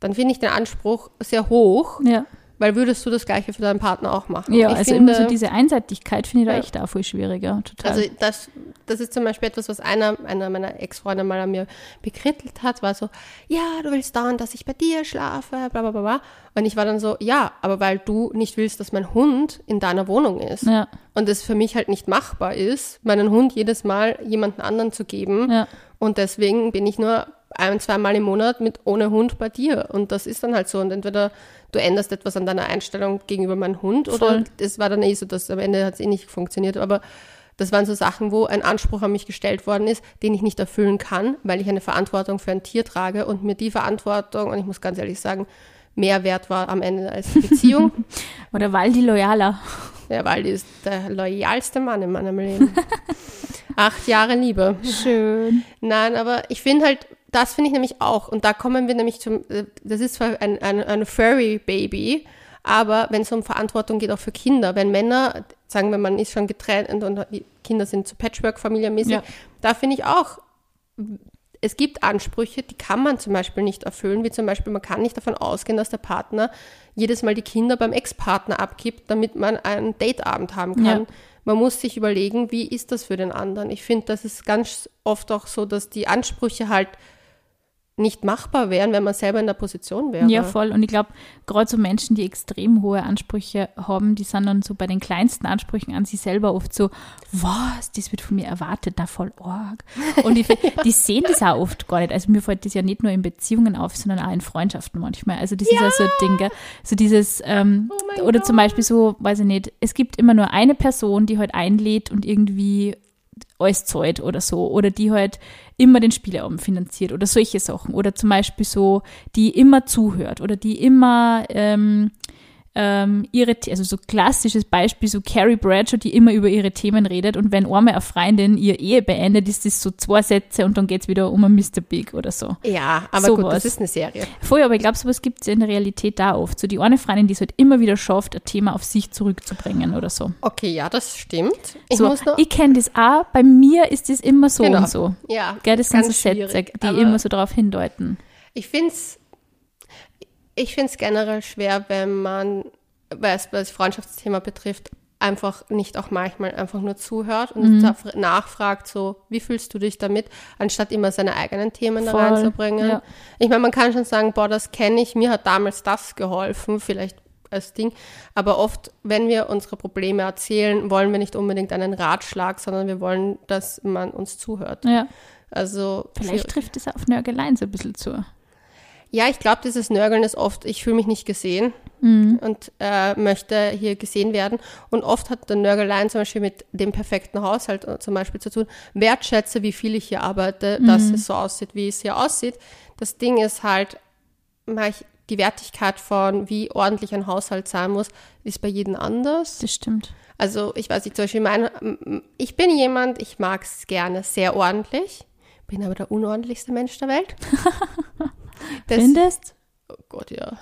dann finde ich den Anspruch sehr hoch, ja, weil würdest du das Gleiche für deinen Partner auch machen. ja ich also finde, immer so diese Einseitigkeit finde ich da Ja. echt auch voll schwieriger, total. also das, das ist zum Beispiel etwas, was einer, einer meiner Ex-Freunde mal an mir bekrittelt hat, war so, ja, du willst dauernd, dass ich bei dir schlafe, bla bla bla bla. Und ich war dann so, ja, aber weil du nicht willst, dass mein Hund in deiner Wohnung ist. ja, Und es für mich halt nicht machbar ist, meinen Hund jedes Mal jemanden anderen zu geben. ja, Und deswegen bin ich nur ein, zweimal im Monat mit ohne Hund bei dir. Und das ist dann halt so. Und entweder du änderst etwas an deiner Einstellung gegenüber meinem Hund Voll. oder es war dann eh so, dass am Ende hat es eh nicht funktioniert. Aber das waren so Sachen, wo ein Anspruch an mich gestellt worden ist, den ich nicht erfüllen kann, weil ich eine Verantwortung für ein Tier trage und mir die Verantwortung, und ich muss ganz ehrlich sagen, mehr wert war am Ende als die Beziehung. Oder Waldi loyaler. ja, weil die ist der loyalste Mann in meinem Leben. Acht Jahre Liebe. Schön. Nein, aber ich finde halt, das finde ich nämlich auch. Und da kommen wir nämlich zum, äh, das ist zwar ein, ein, ein Furry-Baby, aber wenn es um Verantwortung geht, auch für Kinder, wenn Männer, sagen wir, man ist schon getrennt und, und die Kinder sind so Patchwork-Familienmäßig, Ja. da finde ich auch, es gibt Ansprüche, die kann man zum Beispiel nicht erfüllen, wie zum Beispiel, man kann nicht davon ausgehen, dass der Partner jedes Mal die Kinder beim Ex-Partner abgibt, damit man einen Dateabend haben kann. Ja. Man muss sich überlegen, wie ist das für den anderen. Ich finde, das ist ganz oft auch so, dass die Ansprüche halt nicht machbar wären, wenn man selber in der Position wäre. Ja, voll. Und ich glaube, gerade so Menschen, die extrem hohe Ansprüche haben, die sind dann so bei den kleinsten Ansprüchen an sich selber oft so, was, das wird von mir erwartet, na voll arg. Und ich, die sehen das auch oft gar nicht. Also mir fällt das ja nicht nur in Beziehungen auf, sondern auch in Freundschaften manchmal. Also das ist ja so ein Ding, gell? so dieses, ähm, Oh oder zum Gott. Beispiel so, weiß ich nicht, es gibt immer nur eine Person, die halt einlädt und irgendwie alles zahlt oder so. Oder die halt immer den Spieleabend finanziert oder solche Sachen. Oder zum Beispiel so, die immer zuhört oder die immer ähm, ähm, ihre, also so klassisches Beispiel, so Carrie Bradshaw, die immer über ihre Themen redet und wenn einmal eine Freundin ihr Ehe beendet, ist das so zwei Sätze und dann geht's wieder um ein Mr. Big oder so. Ja, aber gut, Sowas. das ist eine Serie. Voll, aber ich glaube, sowas gibt es in der Realität da oft. So die eine Freundin, die es halt immer wieder schafft, ein Thema auf sich zurückzubringen oder so. Okay, ja, das stimmt. Ich so, ich kenne das auch, bei mir ist das immer so Genau. und so. ja, Gell, das sind so Sätze, die immer so darauf hindeuten. Ich finde es ich find's generell schwer, wenn man, was das Freundschaftsthema betrifft, einfach nicht auch manchmal einfach nur zuhört und Mhm. nachfragt, so, wie fühlst du dich damit, anstatt immer seine eigenen Themen da Voll, reinzubringen. ja. Ich meine, man kann schon sagen, boah, das kenne ich, mir hat damals das geholfen, vielleicht als Ding. Aber oft, wenn wir unsere Probleme erzählen, wollen wir nicht unbedingt einen Ratschlag, sondern wir wollen, dass man uns zuhört. Ja, Also vielleicht trifft es auf Nörgeleien so ein bisschen zu. Ja, ich glaube, dieses Nörgeln ist oft, ich fühle mich nicht gesehen Mhm. und äh, möchte hier gesehen werden. Und oft hat der Nörgeleien zum Beispiel mit dem perfekten Haushalt äh, zum Beispiel zu tun. Wertschätze, wie viel ich hier arbeite, dass Mhm. es so aussieht, wie es hier aussieht. Das Ding ist halt, die Wertigkeit von, wie ordentlich ein Haushalt sein muss, ist bei jedem anders. Das stimmt. Also ich weiß nicht, zum Beispiel mein, ich bin jemand, ich mag es gerne sehr ordentlich, bin aber der unordentlichste Mensch der Welt. Das- Findest? Oh Gott, ja.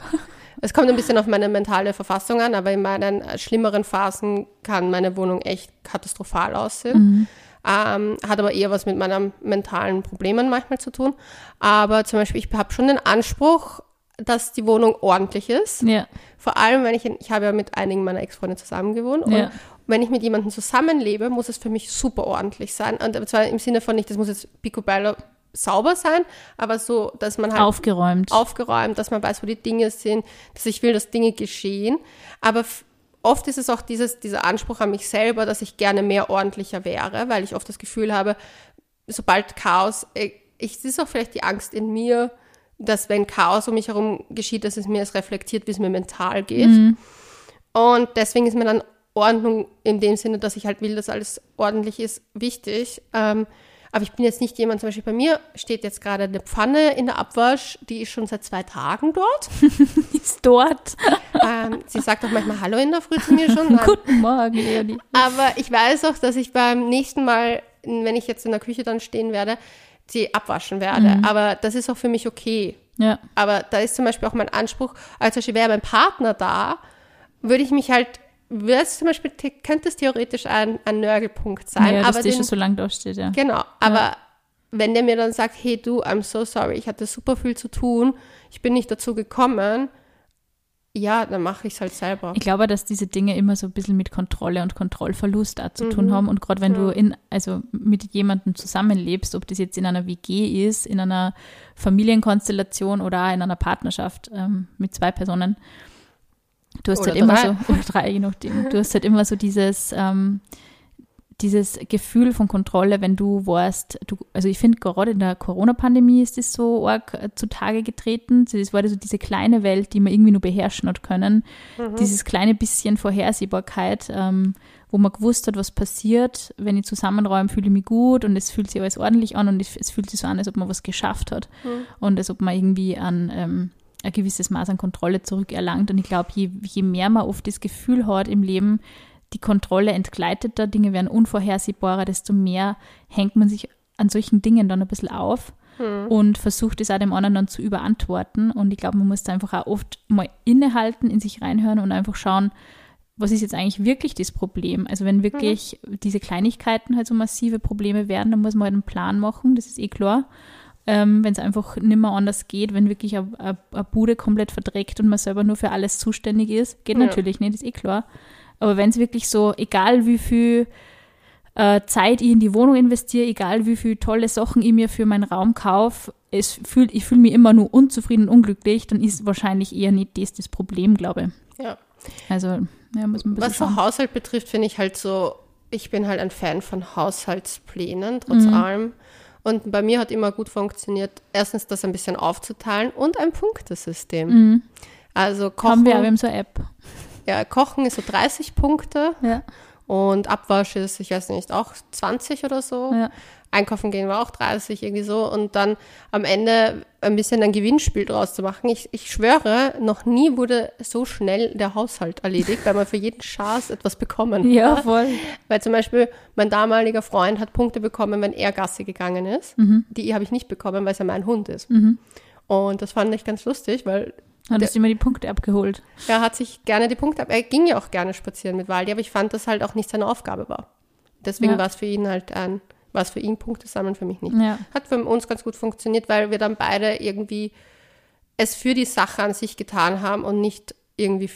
Es kommt ein bisschen auf meine mentale Verfassung an, aber in meinen äh, schlimmeren Phasen kann meine Wohnung echt katastrophal aussehen. Ähm, hat aber eher was mit meinen mentalen Problemen manchmal zu tun. Aber zum Beispiel, ich habe schon den Anspruch, dass die Wohnung ordentlich ist. Ja. Vor allem, wenn ich, in, ich habe ja mit einigen meiner Ex-Freunde zusammen gewohnt. Und Ja. wenn ich mit jemandem zusammenlebe, muss es für mich super ordentlich sein. Und zwar im Sinne von nicht, das muss jetzt picobello sauber sein, aber so, dass man halt Aufgeräumt. aufgeräumt, dass man weiß, wo die Dinge sind, dass ich will, dass Dinge geschehen. Aber oft ist es auch dieses, dieser Anspruch an mich selber, dass ich gerne mehr ordentlicher wäre, weil ich oft das Gefühl habe, sobald Chaos, äh, ich, es ist auch vielleicht die Angst in mir, dass wenn Chaos um mich herum geschieht, dass es mir es reflektiert, wie es mir mental geht. Und deswegen ist mir dann Ordnung in dem Sinne, dass ich halt will, dass alles ordentlich ist, wichtig. Ähm, aber ich bin jetzt nicht jemand, zum Beispiel bei mir steht jetzt gerade eine Pfanne in der Abwasch, die ist schon seit zwei Tagen dort. ist dort. ähm, sie sagt auch manchmal Hallo in der Früh zu mir schon. Guten Morgen, Leonie. Aber ich weiß auch, dass ich beim nächsten Mal, wenn ich jetzt in der Küche dann stehen werde, sie abwaschen werde. Aber das ist auch für mich okay. Ja. Aber da ist zum Beispiel auch mein Anspruch, als Beispiel wäre mein Partner da, würde ich mich halt, es zum Beispiel, könnte es theoretisch ein, ein Nörgelpunkt sein. ja, aber den, schon so lange da steht, ja. Genau, aber wenn der mir dann sagt, hey du, I'm so sorry, ich hatte super viel zu tun, ich bin nicht dazu gekommen, ja, dann mache ich es halt selber. Ich glaube, dass diese Dinge immer so ein bisschen mit Kontrolle und Kontrollverlust auch zu tun Mhm. haben. Und gerade wenn du Ja. in, also mit jemandem zusammenlebst, ob das jetzt in einer WG ist, in einer Familienkonstellation oder auch in einer Partnerschaft ähm, mit zwei Personen, du hast Oder halt immer drei. so, oder drei, je nachdem, du hast halt immer so dieses, ähm, dieses Gefühl von Kontrolle, wenn du warst, du, also ich finde gerade in der Corona-Pandemie ist das so arg äh, zutage getreten. Das war so diese kleine Welt, die man irgendwie nur beherrschen hat können. Mhm. Dieses kleine bisschen Vorhersehbarkeit, ähm, wo man gewusst hat, was passiert. Wenn ich zusammenräume, fühle ich mich gut und es fühlt sich alles ordentlich an und es fühlt sich so an, als ob man was geschafft hat mhm. und als ob man irgendwie an ähm, ein gewisses Maß an Kontrolle zurückerlangt. Und ich glaube, je, je mehr man oft das Gefühl hat im Leben, die Kontrolle entgleitet da, Dinge werden unvorhersehbarer, desto mehr hängt man sich an solchen Dingen dann ein bisschen auf hm. und versucht es auch dem anderen dann zu überantworten. Und ich glaube, man muss da einfach auch oft mal innehalten, in sich reinhören und einfach schauen, was ist jetzt eigentlich wirklich das Problem? Also wenn wirklich mhm. diese Kleinigkeiten halt so massive Probleme werden, dann muss man halt einen Plan machen, das ist eh klar. Ähm, wenn es einfach nicht mehr anders geht, wenn wirklich eine Bude komplett verdreckt und man selber nur für alles zuständig ist, geht ja. natürlich nicht, ist eh klar. Aber wenn es wirklich so, egal wie viel äh, Zeit ich in die Wohnung investiere, egal wie viele tolle Sachen ich mir für meinen Raum kaufe, es ich fühle mich immer nur unzufrieden und unglücklich, dann ist wahrscheinlich eher nicht das das Problem, glaube ich. Ja. Also, ja, muss man ein Was so Haushalt betrifft, finde ich halt so, ich bin halt ein Fan von Haushaltsplänen, trotz mhm. allem. Und bei mir hat immer gut funktioniert, erstens das ein bisschen aufzuteilen und ein Punktesystem. Mhm. Also kochen. Haben wir, haben so eine App. Ja, Kochen ist so 30 Punkte. Ja. Und Abwasch ist, ich weiß nicht, auch 20 oder so. Ja. Einkaufen gehen war auch 30, irgendwie so. Und dann am Ende ein bisschen ein Gewinnspiel draus zu machen. Ich, ich schwöre, noch nie wurde so schnell der Haushalt erledigt, weil man für jeden Schatz etwas bekommen Ja, voll. Weil zum Beispiel mein damaliger Freund hat Punkte bekommen, wenn er Gasse gegangen ist. Mhm. Die habe ich nicht bekommen, weil es ja mein Hund ist. Mhm. Und das fand ich ganz lustig, weil hat du immer die Punkte abgeholt? Er hat sich gerne die Punkte ab. Er ging ja auch gerne spazieren mit Waldi, aber ich fand, dass halt auch nicht seine Aufgabe war. Deswegen ja. war es für ihn halt ein, war es für ihn Punkte sammeln, für mich nicht. Ja. Hat für uns ganz gut funktioniert, weil wir dann beide irgendwie es für die Sache an sich getan haben und nicht irgendwie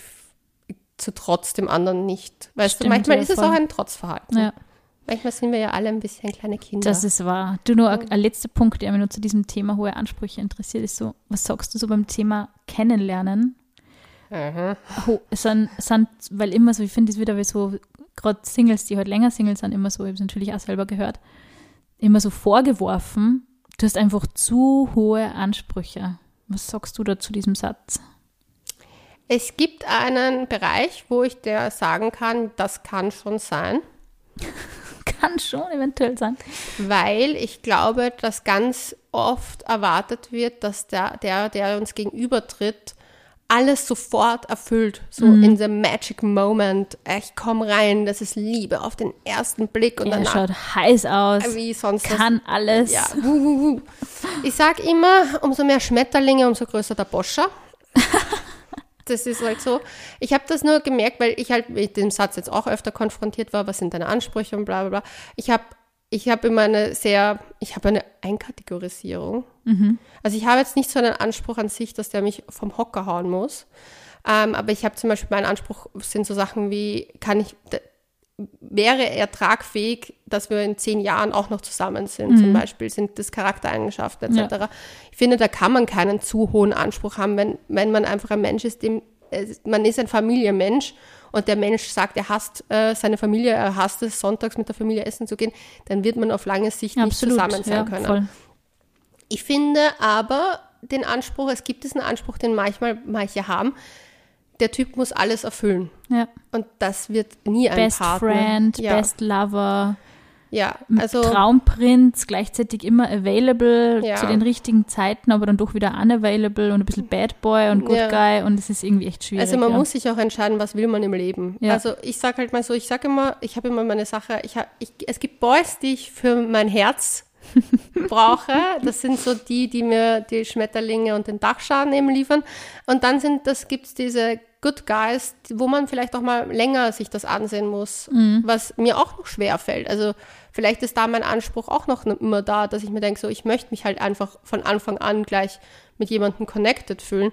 zu trotz dem anderen nicht. Weißt Stimmt, du, manchmal ist es auch ein Trotzverhalten. Ja. Manchmal sind wir ja alle ein bisschen kleine Kinder. Das ist wahr. Du, nur ein, ein letzter Punkt, der mich nur zu diesem Thema hohe Ansprüche interessiert, ist so, was sagst du so beim Thema Kennenlernen? Mhm. Ho, sind, sind, weil immer so, ich finde es wieder wie so, gerade Singles, die halt länger Singles sind, immer so, ich habe es natürlich auch selber gehört, immer so vorgeworfen, du hast einfach zu hohe Ansprüche. Was sagst du da zu diesem Satz? Es gibt einen Bereich, wo ich dir sagen kann, das kann schon sein. kann schon eventuell sein. Weil ich glaube, dass ganz oft erwartet wird, dass der, der, der uns gegenübertritt, alles sofort erfüllt, so mhm. in the magic moment. Ich komme rein, das ist Liebe auf den ersten Blick und dann schaut heiß aus, wie sonst kann das, alles. Ja. Ich sag immer, umso mehr Schmetterlinge, umso größer der Boscher. das ist halt so. Ich habe das nur gemerkt, weil ich halt mit dem Satz jetzt auch öfter konfrontiert war, was sind deine Ansprüche und bla bla bla. Ich habe ich hab immer eine sehr, ich habe eine Einkategorisierung. Mhm. Also ich habe jetzt nicht so einen Anspruch an sich, dass der mich vom Hocker hauen muss. Ähm, aber ich habe zum Beispiel, mein Anspruch sind so Sachen wie, kann ich, wäre er tragfähig, dass wir in zehn Jahren auch noch zusammen sind, mhm. zum Beispiel, sind das Charaktereigenschaften etc. Ja. Ich finde, da kann man keinen zu hohen Anspruch haben, wenn, wenn man einfach ein Mensch ist, dem, äh, man ist ein Familienmensch und der Mensch sagt, er hasst äh, seine Familie, er hasst es, sonntags mit der Familie essen zu gehen, dann wird man auf lange Sicht Absolut, nicht zusammen sein ja, können. Voll. Ich finde aber den Anspruch, es gibt diesen Anspruch, den manchmal manche haben, der Typ muss alles erfüllen. Ja. Und das wird nie ein Best Partner. Friend, ja. Best Lover. Ja, also Traumprinz, gleichzeitig immer available ja. zu den richtigen Zeiten, aber dann doch wieder unavailable und ein bisschen Bad Boy und Good ja. Guy und es ist irgendwie echt schwierig. Also man ja. muss sich auch entscheiden, was will man im Leben. Also ich sage halt mal so, ich sage immer, ich habe immer meine Sache, ich, hab, ich es gibt Boys, die ich für mein Herz brauche. Das sind so die, die mir die Schmetterlinge und den Dachschaden eben liefern. Und dann sind das gibt's diese Good Guys, wo man vielleicht auch mal länger sich das ansehen muss, mhm. was mir auch noch schwer fällt. Also vielleicht ist da mein Anspruch auch noch immer da, dass ich mir denke, so ich möchte mich halt einfach von Anfang an gleich mit jemandem connected fühlen.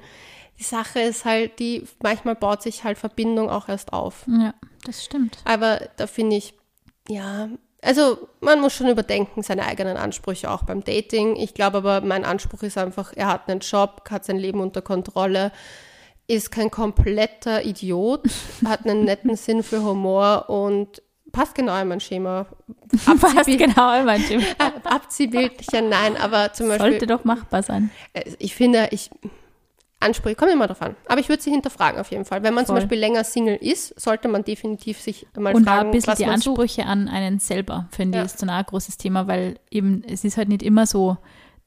Die Sache ist halt, die manchmal baut sich halt Verbindung auch erst auf. Ja, das stimmt. Aber da finde ich, ja, also man muss schon überdenken seine eigenen Ansprüche auch beim Dating. Ich glaube aber, mein Anspruch ist einfach, er hat einen Job, hat sein Leben unter Kontrolle, ist kein kompletter Idiot, hat einen netten Sinn für Humor und passt genau in mein Schema. Passt genau in mein Schema. Abziehbildchen, nein, aber zum Beispiel. Sollte doch machbar sein. Äh, Ich finde, ich. Ansprüche, kommt immer drauf an. Aber ich würde sie hinterfragen auf jeden Fall. Wenn man zum Voll. Beispiel länger Single ist, sollte man definitiv sich mal Und fragen, ein bisschen was die man sucht. Ansprüche an einen selber, finde Ja. ich, ist auch ein großes Thema, weil eben es ist halt nicht immer so,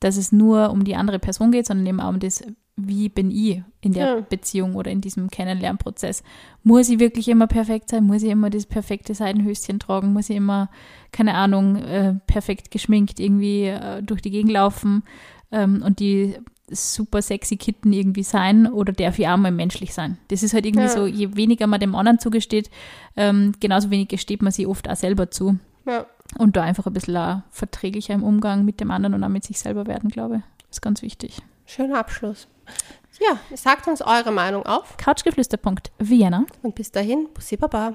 dass es nur um die andere Person geht, sondern eben auch um das, wie bin ich in der Ja. Beziehung oder in diesem Kennenlernprozess. Muss ich wirklich immer perfekt sein? Muss ich immer das perfekte Seidenhöschen tragen? Muss ich immer, keine Ahnung, äh, perfekt geschminkt irgendwie äh, durch die Gegend laufen ähm, und die super sexy Kitten irgendwie sein oder darf ich auch mal menschlich sein? Das ist halt irgendwie Ja. so, je weniger man dem anderen zugesteht, ähm, genauso wenig gesteht man sich oft auch selber zu. Ja. Und da einfach ein bisschen verträglicher im Umgang mit dem anderen und auch mit sich selber werden, glaube ich. Ist ganz wichtig. Schöner Abschluss. Ja, sagt uns eure Meinung auf Couchgeflüster.vienna und bis dahin, Bussi Baba.